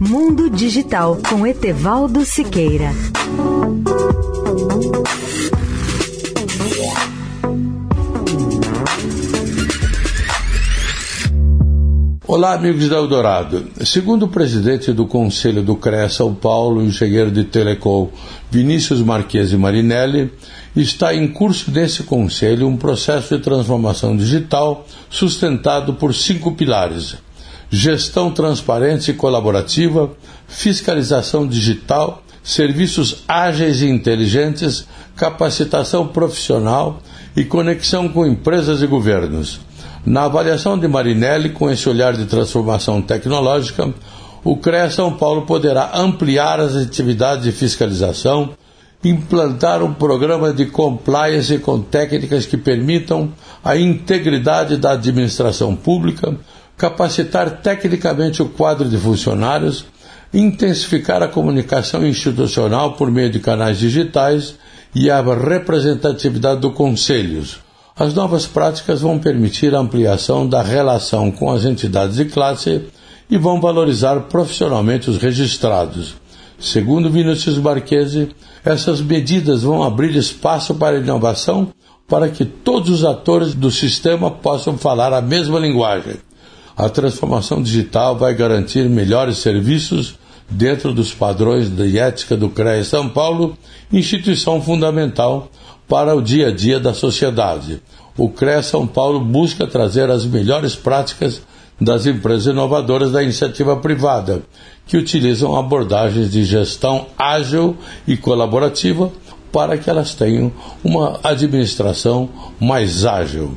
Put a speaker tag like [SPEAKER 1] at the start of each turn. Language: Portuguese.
[SPEAKER 1] Mundo Digital com Etevaldo Siqueira.
[SPEAKER 2] Olá, amigos da Eldorado. Segundo o presidente do Conselho do CREA São Paulo, engenheiro de Telecom Vinícius Marquesi Marinelli, está em curso nesse conselho um processo de transformação digital sustentado por cinco pilares: gestão transparente e colaborativa, fiscalização digital, serviços ágeis e inteligentes, capacitação profissional e conexão com empresas e governos. Na avaliação de Marinelli, com esse olhar de transformação tecnológica, o CREA São Paulo poderá ampliar as atividades de fiscalização, implantar um programa de compliance com técnicas que permitam a integridade da administração pública, capacitar tecnicamente o quadro de funcionários, intensificar a comunicação institucional por meio de canais digitais e a representatividade dos conselhos. As novas práticas vão permitir a ampliação da relação com as entidades de classe e vão valorizar profissionalmente os registrados. Segundo Vinícius Marquesi, essas medidas vão abrir espaço para inovação para que todos os atores do sistema possam falar a mesma linguagem. A transformação digital vai garantir melhores serviços dentro dos padrões de ética do CREA São Paulo, instituição fundamental para o dia a dia da sociedade. O CREA São Paulo busca trazer as melhores práticas das empresas inovadoras da iniciativa privada, que utilizam abordagens de gestão ágil e colaborativa para que elas tenham uma administração mais ágil.